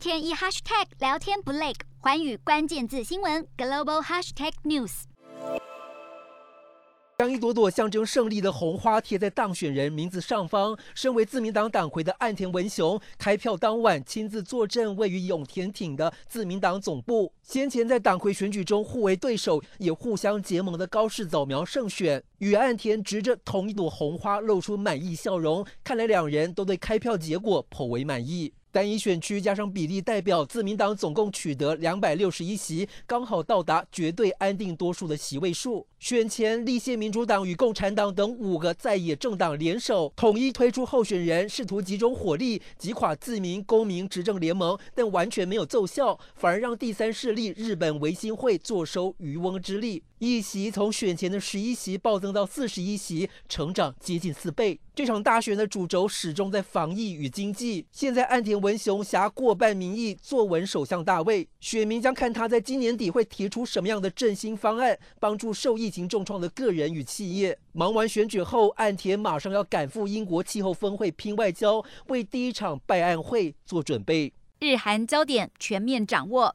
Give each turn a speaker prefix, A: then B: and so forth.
A: 天一 hashtag 聊天不累，寰宇关键字新闻 global hashtag news。
B: 将一朵朵象征胜利的红花贴在当选人名字上方。身为自民党党魁的岸田文雄，开票当晚亲自坐镇位于永田町的自民党总部。先前在党魁选举中互为对手，也互相结盟的高市早苗胜选，与岸田执着同一朵红花，露出满意笑容。看来两人都对开票结果颇为满意。单一选区加上比例代表，自民党总共取得两百六十一席，刚好到达绝对安定多数的席位数。选前，立宪民主党与共产党等五个在野政党联手，统一推出候选人，试图集中火力击垮自民公民执政联盟，但完全没有奏效，反而让第三势力日本维新会坐收渔翁之利。议席从选前的十一席暴增到四十一席，成长接近四倍。这场大选的主轴始终在防疫与经济。现在岸田文雄挟过半民意坐稳首相大位，选民将看他在今年底会提出什么样的振兴方案，帮助受疫情重创的个人与企业。忙完选举后，岸田马上要赶赴英国气候峰会拼外交，为第一场拜案会做准备。
A: 日韩焦点全面掌握。